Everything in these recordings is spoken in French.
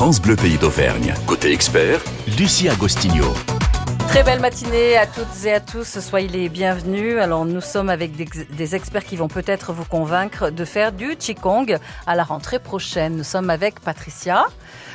France Bleu Pays d'Auvergne. Côté expert, Lucie Agostinho. Très belle matinée à toutes et à tous, soyez les bienvenus. Alors nous sommes avec des, experts qui vont peut-être vous convaincre de faire du Qigong à la rentrée prochaine. Nous sommes avec Patricia.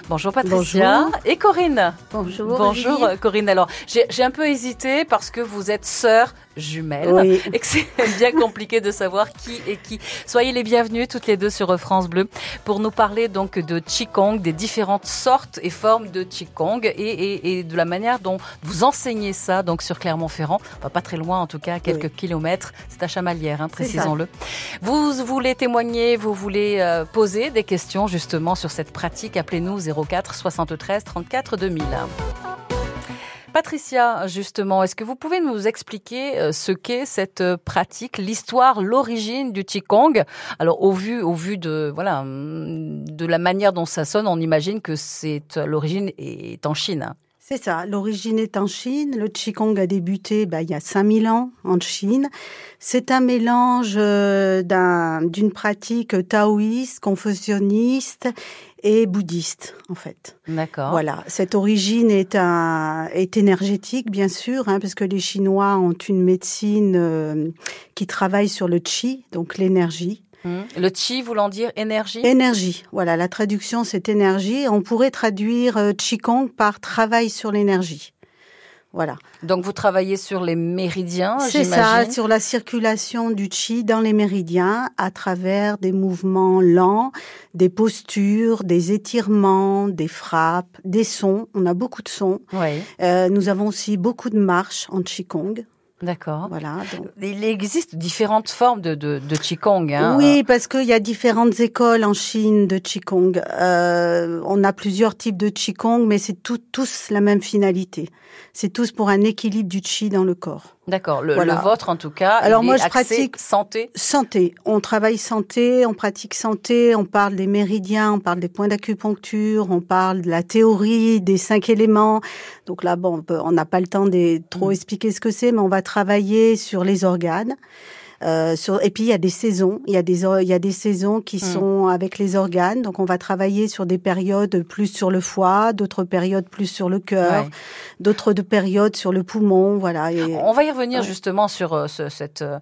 Bonjour Patricia. Bonjour. Et Corinne. Bonjour. Bonjour Olivier. Corinne. Alors j'ai un peu hésité parce que vous êtes sœurs jumelles Oui. et que c'est bien compliqué de savoir qui est qui. Soyez les bienvenus toutes les deux sur France Bleu pour nous parler donc de Qigong, des différentes sortes et formes de Qigong et, et, et de la manière dont vous enseignez ça donc sur Clermont-Ferrand, Enfin, pas très loin en tout cas, quelques Oui. kilomètres. C'est à Chamalières, hein, précisons-le. Vous voulez témoigner, vous voulez euh, poser des questions justement sur cette pratique, appelez-nous 04 73 34 2000. Patricia, justement, est-ce que vous pouvez nous expliquer euh, ce qu'est cette euh, pratique, l'histoire, l'origine du Qigong? Alors, au vu, au vu de voilà hum, de la manière dont ça sonne, on imagine que c'est euh, l'origine est en Chine. C'est ça. L'origine est en Chine. Le Qigong a débuté bah, il y a 5000 ans en Chine. C'est un mélange d'un- d'une pratique taoïste, confucianiste et bouddhiste, en fait. D'accord. Voilà. Cette origine est, un, est énergétique, bien sûr, hein, parce que les Chinois ont une médecine euh, qui travaille sur le qi, donc l'énergie. Hum. Le Qi voulant dire énergie? Énergie, voilà, la traduction c'est énergie. On pourrait traduire euh, Qigong par travail sur l'énergie. Voilà, Donc, vous travaillez sur les méridiens, c'est ça, sur la circulation du Qi dans les méridiens à travers des mouvements lents, des postures, des étirements, des frappes, des sons. On a beaucoup de sons. Oui, Euh, nous avons aussi beaucoup de marches en Qigong. D'accord. Voilà. donc- Il existe différentes formes de, de, de Qigong. Hein. Oui, parce qu'il y a différentes écoles en Chine de Qigong. Euh, on a plusieurs types de Qigong, mais c'est tous la même finalité. C'est tous pour un équilibre du Qi dans le corps. D'accord. Le, Voilà. le vôtre, en tout cas. Alors il moi, est je pratique- santé. Santé. On travaille santé, on pratique santé, on parle des méridiens, on parle des points d'acupuncture, on parle de la théorie des cinq éléments. Donc là, bon, on n'a pas le temps de trop Mm. expliquer ce que c'est, mais on va travailler sur les organes. Euh, sur, et puis il y a des saisons, il y a des il y a des saisons qui Mm. sont avec les organes, donc on va travailler sur des périodes plus sur le foie, d'autres périodes plus sur le cœur, Ouais. d'autres de périodes sur le poumon, voilà. Et, On va y revenir Ouais. justement sur euh, ce, cette, euh,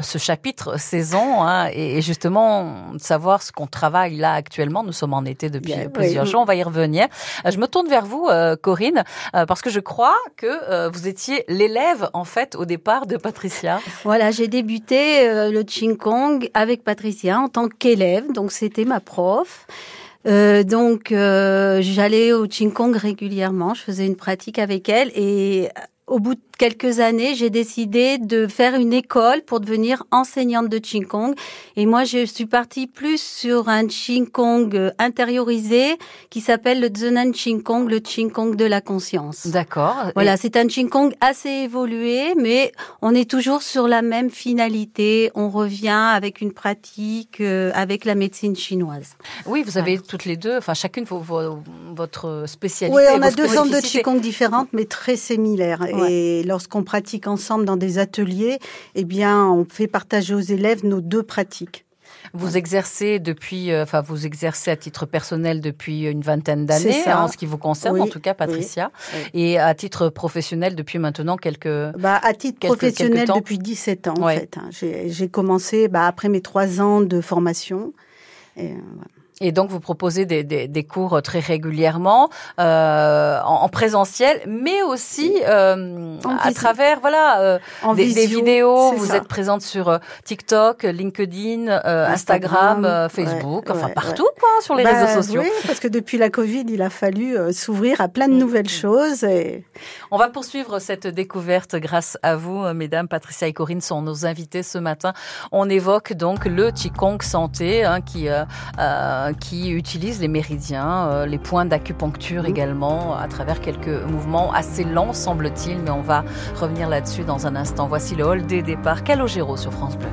ce chapitre saison hein, et, et justement savoir ce qu'on travaille là actuellement. Nous sommes en été depuis Bien, plusieurs oui. jours. On va y revenir. Je me tourne vers vous, euh, Corinne, parce que je crois que vous étiez l'élève en fait au départ de Patricia. Voilà, j'ai débuté euh, le Qigong avec Patricia en tant qu'élève, donc c'était ma prof. Euh, donc euh, j'allais au Qigong régulièrement, je faisais une pratique avec elle. Et euh, au bout de quelques années, j'ai décidé de faire une école pour devenir enseignante de Qigong. Et moi, je suis partie plus sur un Qigong euh, intériorisé qui s'appelle le Zenan Qigong, le Qigong de la conscience. D'accord. Voilà, c'est un Qigong assez évolué, mais on est toujours sur la même finalité. On revient avec une pratique euh, avec la médecine chinoise. Oui, vous avez toutes les deux, enfin chacune vos, vos- votre spécialité. Oui, on a deux formes de. Qigong différentes, mais très similaires. Et lorsqu'on pratique ensemble dans des ateliers, eh bien, on fait partager aux élèves nos deux pratiques. Vous exercez depuis, euh, enfin, vous exercez à titre personnel depuis une vingtaine d'années, hein, en ce qui vous concerne, Oui, en tout cas, Patricia, oui. et à titre professionnel depuis maintenant quelques. Bah, à titre Quelques- professionnel quelques temps. depuis 17 ans, en fait. hein. J'ai j'ai commencé bah, après mes trois ans de formation. Et, euh, voilà. Et donc, vous proposez des, des, des cours très régulièrement, euh, en, en présentiel, mais aussi euh, à travers, voilà, euh, En des, vidéos. Vous ça. êtes présente sur euh, TikTok, LinkedIn, euh, Instagram, Instagram, euh, ouais, Facebook, enfin ouais, partout, quoi, sur les Bah, réseaux sociaux. Oui, parce que depuis la Covid, il a fallu euh, s'ouvrir à plein de Mm. nouvelles choses. Et... On va poursuivre cette découverte grâce à vous, euh, mesdames. Patricia et Corinne sont nos invités ce matin. On évoque donc le Qigong Santé hein, qui, qui utilise les méridiens, euh, les points d'acupuncture également, à travers quelques mouvements assez lents, semble-t-il, mais on va revenir là-dessus dans un instant. Voici le hall des départs. Calogero sur France Bleu.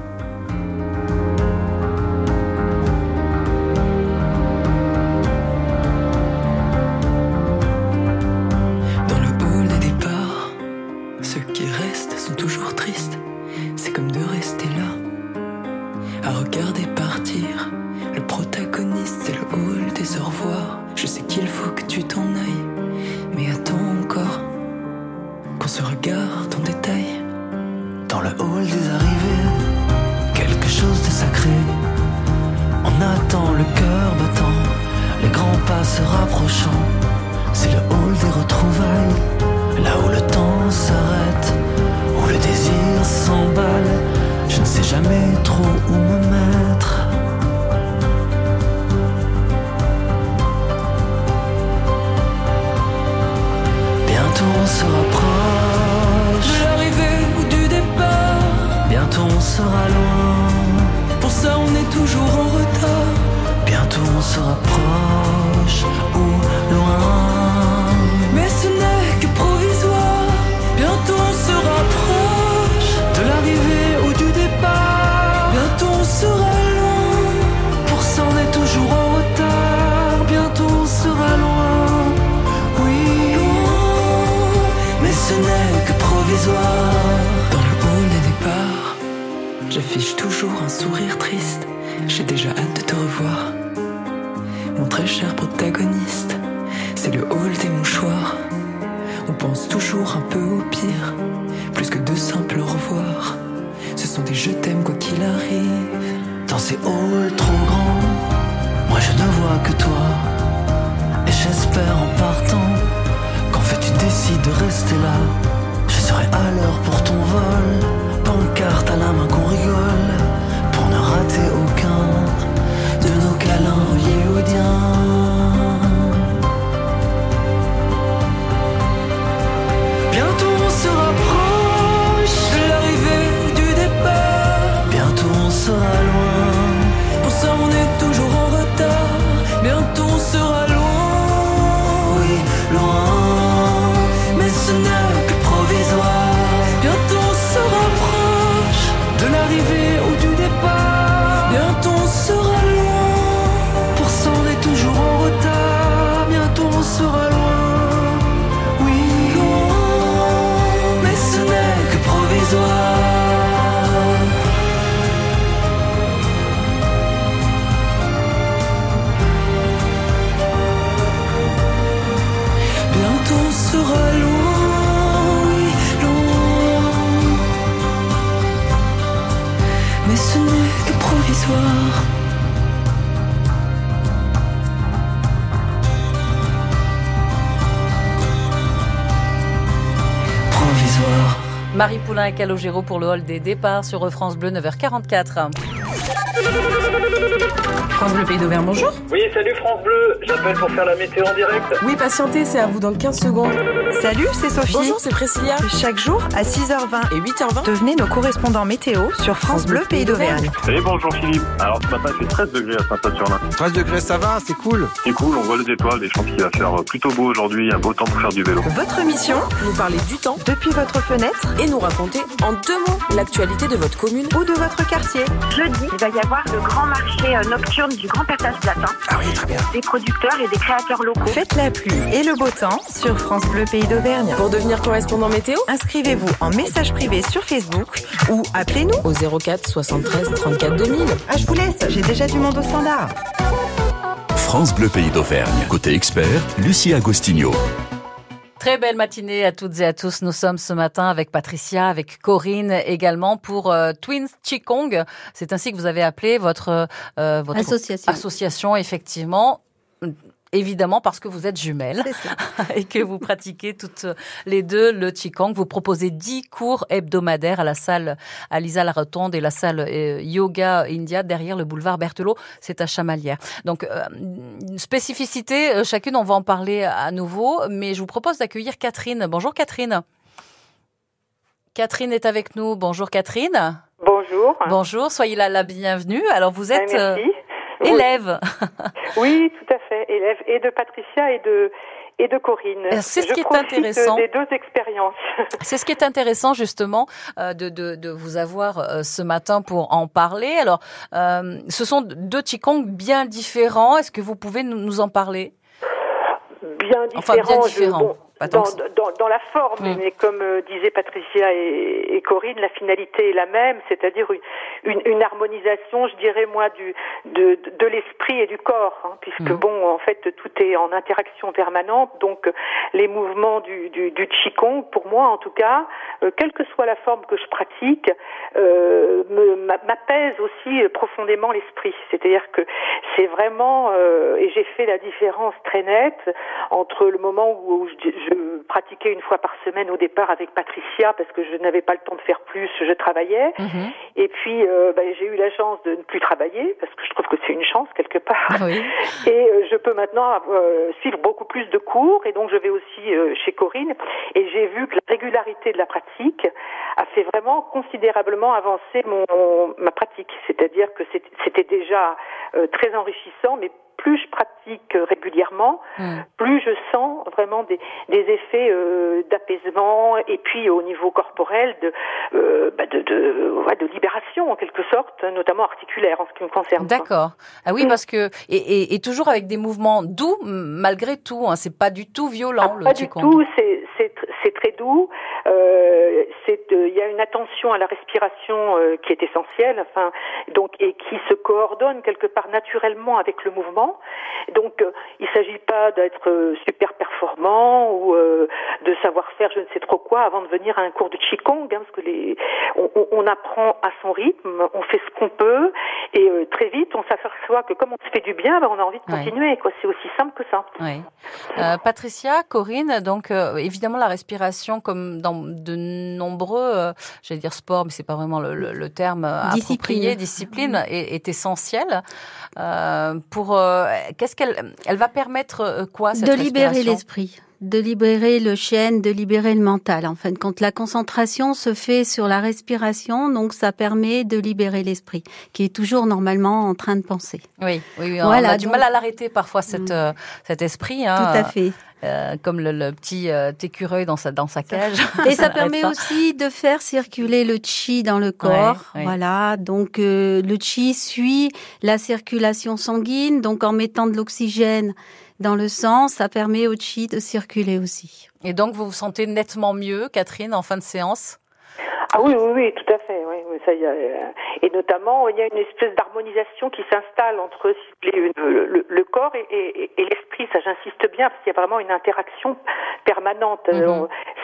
Dans le hall des départs, ceux qui restent sont toujours tristes. C'est comme de se rapproche De l'arrivée ou du départ, Bientôt on sera loin, pour ça on est toujours en retard. bientôt on se rapproche ou loin. Un sourire triste. J'ai déjà hâte de te revoir. Mon très cher protagoniste, c'est le hall des mouchoirs. On pense toujours un peu au pire, plus que de simples au revoir. Ce sont des je t'aime quoi qu'il arrive. Dans ces halls trop grands, moi je ne vois que toi. Et j'espère en partant qu'en fait tu décides de rester là. Je serai à l'heure pour ton vol, pancarte à la main qu'on rigole, ne rater aucun de nos câlins hollywoodiens. Poulain et Calogero pour le hall des départs sur France Bleu 9h44. France Bleu Pays d'Auvergne, bonjour. Oui, salut France Bleu, j'appelle pour faire la météo en direct. Oui, patientez, c'est à vous dans 15 secondes. Salut, c'est Sophie. Bonjour, c'est Priscilla. Chaque jour à 6h20, Et 8h20 devenez nos correspondants météo sur France Bleu Pays d'Auvergne. Salut, bonjour Philippe. Alors ce matin, il fait 13 degrés à Saint-Saturnin. 13 degrés, ça va, c'est cool. C'est cool, on voit les étoiles et je pense qu'il va faire plutôt beau aujourd'hui, un beau temps pour faire du vélo. Votre mission, Nous parler du temps depuis votre fenêtre et nous raconter en deux mots l'actualité de votre commune. ou de votre quartier. Jeudi, il va y avoir le grand marché euh, nocturne du Grand Passage Latin. Ah oui, très bien. Des producteurs et des créateurs locaux. Faites la pluie et le beau temps sur France Bleu Pays d'Auvergne. Pour devenir correspondant météo Inscrivez-vous en message privé sur Facebook ou appelez-nous. au 04 73 34 2000. Ah, je vous laisse, j'ai déjà du monde au standard. France Bleu Pays d'Auvergne. Côté expert, Lucie Agostinho. Très belle matinée à toutes et à tous. Nous sommes ce matin avec Patricia, avec Corinne également pour euh, Twins Qigong. C'est ainsi que vous avez appelé votre, euh, votre Association. association, effectivement. Évidemment parce que vous êtes jumelles et que vous pratiquez toutes les deux le Qigong. Vous proposez 10 cours hebdomadaires à la salle Alisa La Rotonde et la salle euh, Yoga India derrière le boulevard Berthelot. C'est à Chamalières. Donc, euh, une spécificité, euh, chacune, on va en parler à nouveau, mais je vous propose d'accueillir Catherine. Bonjour Catherine. Catherine est avec nous. Bonjour Catherine. Bonjour. Bonjour, soyez la, la bienvenue. Alors vous êtes euh, Merci. Élève. Oui, tout à fait. Élève et de Patricia et de et de Corinne. Euh, c'est ce Je qui est intéressant. des deux expériences. C'est ce qui est intéressant justement euh, de, de, de vous avoir euh, ce matin pour en parler. Alors, euh, ce sont deux Qigong bien différents. Est-ce que vous pouvez nous, nous en parler? Bien Enfin, bien différents. je- différents. bon, dans, dans, dans, la forme, mais comme euh, disaient Patricia et, et, Corinne, la finalité est la même, c'est-à-dire une, une, harmonisation, je dirais moi, du, de, de l'esprit et du corps, hein, puisque mm. bon, en fait, tout est en interaction permanente, donc les mouvements du, du, du Qigong, pour moi en tout cas, euh, quelle que soit la forme que je pratique, euh, m'apaise aussi profondément l'esprit. C'est-à-dire que c'est vraiment, euh, et j'ai fait la différence très nette entre le moment où je, je, pratiquais une fois par semaine au départ avec Patricia parce que je n'avais pas le temps de faire plus, je travaillais. Mhm. Et puis euh, bah, j'ai eu la chance de ne plus travailler parce que je trouve que c'est une chance quelque part. Oui. Et euh, je peux maintenant euh, suivre beaucoup plus de cours et donc je vais aussi chez Corinne et j'ai vu que la régularité de la pratique a fait vraiment considérablement avancer mon ma pratique. C'est-à-dire que c'était déjà très enrichissant, mais plus je pratique régulièrement, hmm. plus je sens vraiment des, des effets euh, d'apaisement et puis au niveau corporel de, euh, bah de, de, ouais, de, libération en quelque sorte, notamment articulaire en ce qui me concerne. D'accord. Ah oui, parce que et, et, et, toujours avec des mouvements doux malgré tout. Hein, c'est pas du tout violent ah, le Pas du tout. C'est c'est très doux. Euh, euh, il y a une attention à la respiration euh, qui est essentielle, enfin, donc et qui se coordonne quelque part naturellement avec le mouvement. Donc, il ne s'agit pas d'être super performant ou de savoir faire je ne sais trop quoi avant de venir à un cours de qigong, hein, parce que les, on, on, apprend à son rythme, on fait ce qu'on peut, et très vite on s'aperçoit que comme on se fait du bien, ben, on a envie de continuer. Quoi, c'est aussi simple que ça. Patricia, Corinne, donc évidemment la respiration, comme dans de nombreux j'allais dire sport, mais c'est pas vraiment le, le, terme discipline. discipline, mm-hmm. est, est essentielle. Euh, pour euh, qu'est-ce qu'elle elle va permettre euh, quoi cette De libérer l'esprit de libérer le chêne, de libérer le mental. En fin de compte, la concentration se fait sur la respiration, donc ça permet de libérer l'esprit, qui est toujours normalement en train de penser. Oui, oui, on a du mal à l'arrêter parfois cette, mm. cet esprit. Hein. Tout à fait. Euh, comme le, le petit euh, écureuil dans sa dans sa cage. Et ça permet aussi de faire circuler le chi dans le corps. Voilà, donc euh, le chi suit la circulation sanguine, donc en mettant de l'oxygène dans le sang, ça permet au chi de circuler aussi. Et donc vous vous sentez nettement mieux, Catherine, en fin de séance? Ah oui, oui, oui, tout à fait. Oui, ça, y a, et notamment, il y a une espèce d'harmonisation qui s'installe entre le, le, corps et, et, et l'esprit. Ça, j'insiste bien, parce qu'il y a vraiment une interaction permanente.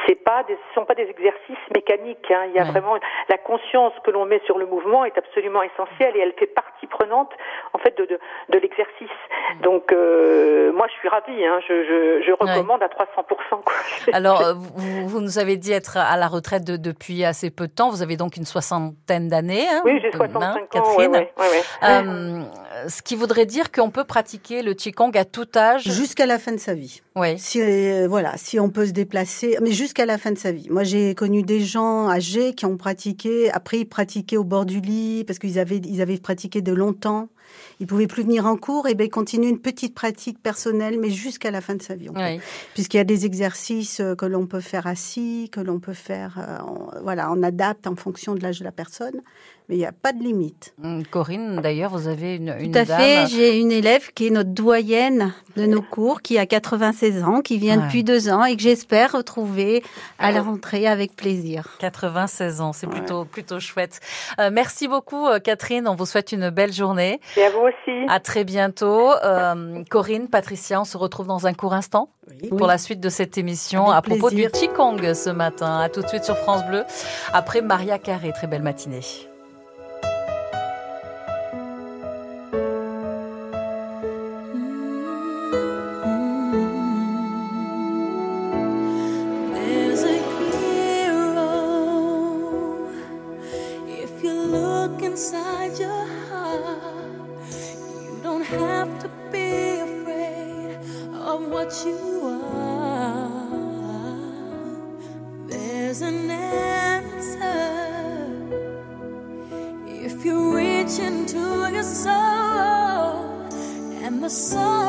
C'est pas, des, ce sont pas des exercices mécaniques. Hein. Il y a vraiment la conscience que l'on met sur le mouvement est absolument essentielle et elle fait partie prenante, en fait, de, de, de l'exercice. Mhm. Donc, euh, moi, je suis ravie. Hein. Je, je, je recommande à 300 quoi. Alors, euh, vous, vous, nous avez dit être à la retraite de, depuis assez peu de temps. Vous avez donc une soixantaine d'années. Hein, oui, j'ai 65 hein, ans. Ouais, euh, ce qui voudrait dire qu'on peut pratiquer le Qigong à tout âge. Jusqu'à la fin de sa vie. Oui. Si, euh, voilà, si on peut se déplacer, mais jusqu'à la fin de sa vie. Moi, j'ai connu des gens âgés qui ont pratiqué, après ils pratiquaient au bord du lit parce qu'ils avaient, ils avaient pratiqué de longtemps. Ils pouvaient plus venir en cours, et ils continuent une petite pratique personnelle, mais jusqu'à la fin de sa vie. Oui. Puisqu'il y a des exercices euh, que l'on peut faire assis, que l'on peut faire, euh, voilà, on adapte en fonction de l'âge de la personne mais il n'y a pas de limite. Hum, Corinne, d'ailleurs, vous avez une, une Tout à fait, j'ai une élève qui est notre doyenne de nos cours, qui a 96 ans, qui vient depuis deux ans et que j'espère retrouver à la rentrée avec plaisir. 96 ans, c'est plutôt, plutôt chouette. Euh, merci beaucoup, euh, Catherine, on vous souhaite une belle journée. Et à vous aussi. À très bientôt. Euh, Corinne, Patricia, on se retrouve dans un court instant oui. pour la suite de cette émission à propos du Qigong ce matin. À tout de suite sur France Bleu, après Maria Carré. Très belle matinée.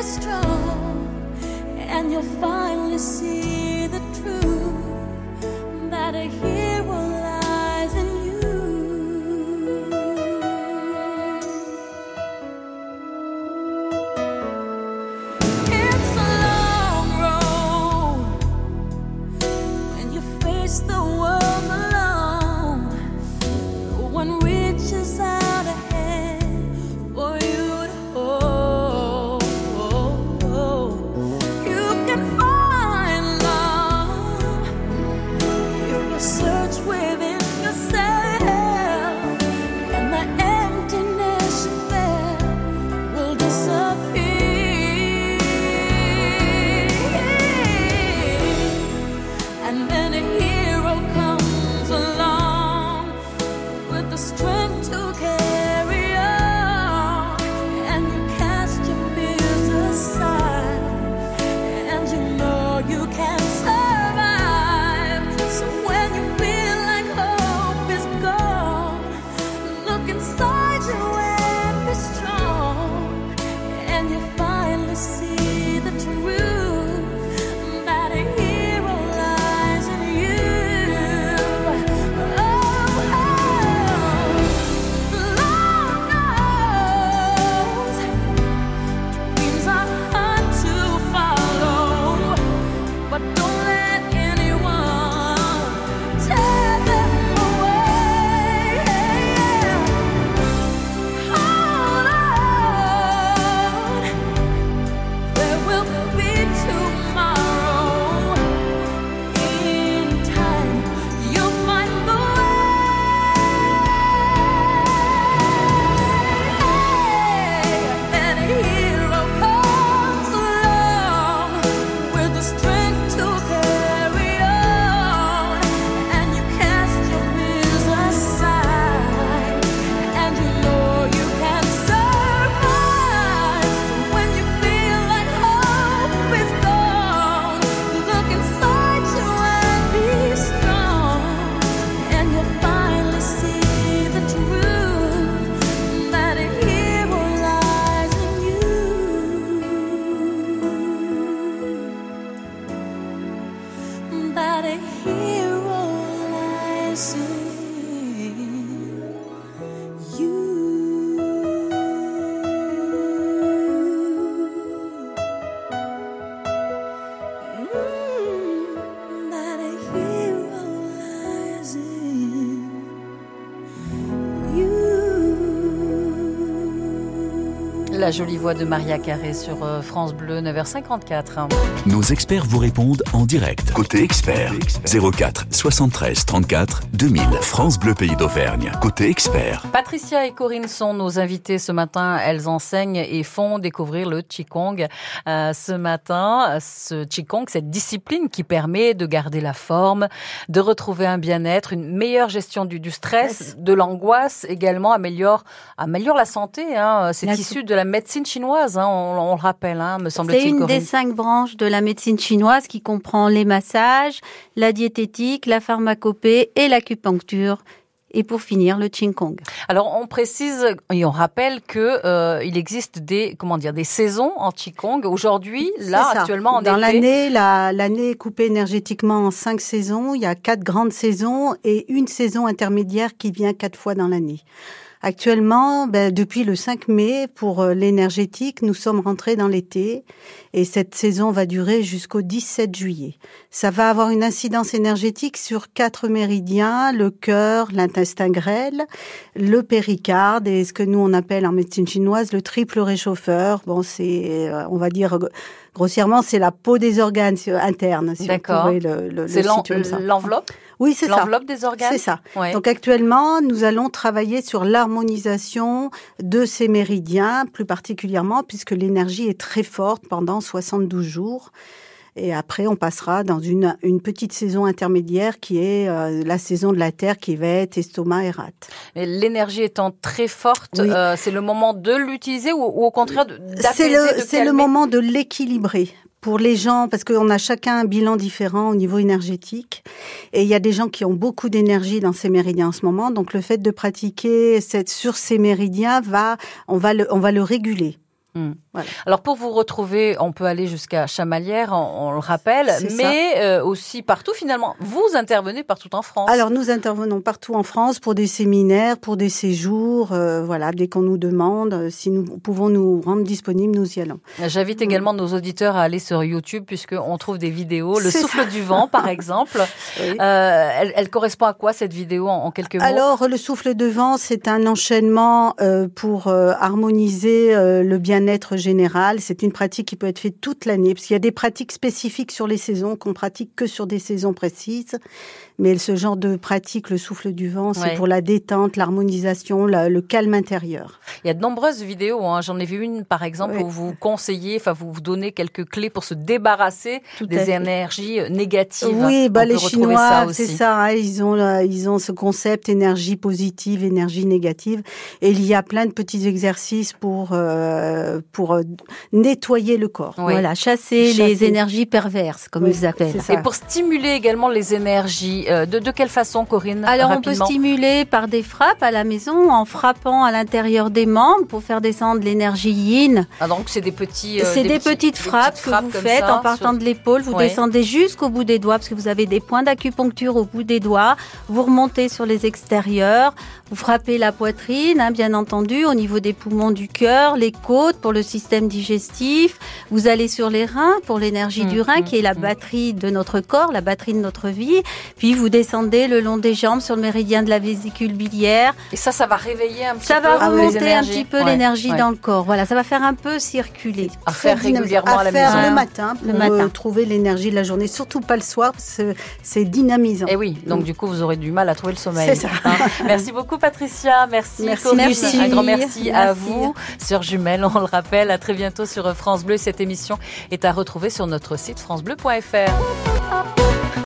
and strong, and you'll finally see the truth. That a La jolie voix de Maria Carré sur euh, France Bleu, 9h54. Nos experts vous répondent en direct. Côté expert, 04 73 34 2000. France Bleu Pays d'Auvergne. Côté expert. Patricia et Corinne sont nos invités ce matin. Elles enseignent et font découvrir le Qigong. Euh, ce matin, ce Qigong, cette discipline qui permet de garder la forme, de retrouver un bien-être, une meilleure gestion du, du stress, de l'angoisse également, améliore, améliore la santé. Hein. C'est issu de la médecine chinoise, hein, on, on le rappelle, hein, me C'est semble-t-il. une Corinne. des cinq branches de la médecine chinoise qui comprend les massages, la diététique, la pharmacopée et l'acupuncture. Et pour finir, le Qigong. Alors on précise et on rappelle que euh, il existe des comment dire des saisons en Qigong. Aujourd'hui, là C'est actuellement en Dans l'année, la- l'année est coupée énergétiquement en cinq saisons. Il y a quatre grandes saisons et une saison intermédiaire qui vient quatre fois dans l'année. Actuellement, ben, depuis le 5 mai, pour euh, l'énergétique, nous sommes rentrés dans l'été et cette saison va durer jusqu'au 17 juillet. Ça va avoir une incidence énergétique sur quatre méridiens, le cœur, l'intestin grêle, le péricarde et ce que nous on appelle en médecine chinoise le triple réchauffeur. Bon, c'est, euh, on va dire grossièrement, c'est la peau des organes euh, internes. Si D'accord. pourrait le, le, c'est l'enveloppe, Oui, c'est ça. l'enveloppe des organes. C'est ça. Ouais. Donc actuellement, nous allons travailler sur l'harmonisation de ces méridiens, plus particulièrement puisque l'énergie est très forte pendant 72 jours. Et après, on passera dans une, une petite saison intermédiaire qui est euh, la saison de la Terre qui va être estomac et rate. Mais l'énergie étant très forte, Oui. euh, c'est le moment de l'utiliser ou, ou au contraire C'est d'apaiser, le, c'est le moment de l'équilibrer. Pour les gens, parce qu'on a chacun un bilan différent au niveau énergétique, et il y a des gens qui ont beaucoup d'énergie dans ces méridiens en ce moment, donc le fait de pratiquer cette, sur ces méridiens va, on va le, on va le réguler. Alors pour vous retrouver, on peut aller jusqu'à Chamalières, on, le rappelle, mais euh, aussi partout finalement. Vous intervenez partout en France. Alors nous intervenons partout en France pour des séminaires, pour des séjours. Euh, voilà, dès qu'on nous demande euh, si nous pouvons nous rendre disponibles, nous y allons. J'invite également nos auditeurs à aller sur YouTube puisqu'on trouve des vidéos. Le souffle du vent, par exemple. elle, correspond à quoi cette vidéo en, quelques mots? Alors le souffle de vent, c'est un enchaînement pour harmoniser le bien-être C'est une pratique qui peut être faite toute l'année, parce qu'il y a des pratiques spécifiques sur les saisons qu'on pratique que sur des saisons précises. Mais ce genre de pratique, le souffle du vent, c'est pour la détente, l'harmonisation, le calme intérieur. Il y a de nombreuses vidéos. Hein. J'en ai vu une, par exemple, où vous conseillez, enfin, vous vous donnez quelques clés pour se débarrasser des énergies euh, négatives. Oui, bah, les Chinois, c'est ça. Hein. ils ont, ils ont ce concept énergie positive, énergie négative. Et il y a plein de petits exercices pour, euh, pour euh, nettoyer le corps. Voilà, chasser, les énergies perverses, comme ils appellent. Et pour stimuler également les énergies euh, de, quelle façon, Corinne Alors, on peut stimuler par des frappes à la maison, en frappant à l'intérieur des membres pour faire descendre l'énergie yin. Ah, donc, c'est des petits. Euh, c'est des, petites frappes que vous faites en partant de l'épaule. Vous descendez jusqu'au bout des doigts parce que vous avez des points d'acupuncture au bout des doigts. Vous remontez sur les extérieurs. Vous frappez la poitrine, hein, bien entendu, au niveau des poumons du cœur, les côtes pour le système digestif. Vous allez sur les reins pour l'énergie du rein, mmh, qui est la mmh. batterie de notre corps, la batterie de notre vie. Puis vous descendez le long des jambes sur le méridien de la vésicule biliaire. Et ça, ça va réveiller un petit ça peu. Ça va remonter un petit peu l'énergie dans le corps. Voilà, ça va faire un peu circuler. À faire régulièrement à, la faire maison. le matin pour le matin. trouver l'énergie de la journée. Surtout pas le soir, c'est dynamisant. Et eh oui, donc du coup, vous aurez du mal à trouver le sommeil. C'est ça. Hein. merci beaucoup, Patricia. Merci, merci, Un grand merci, à vous. Sœur jumelle, on le rappelle. À très bientôt sur France Bleu. Cette émission est à retrouver sur notre site francebleu.fr.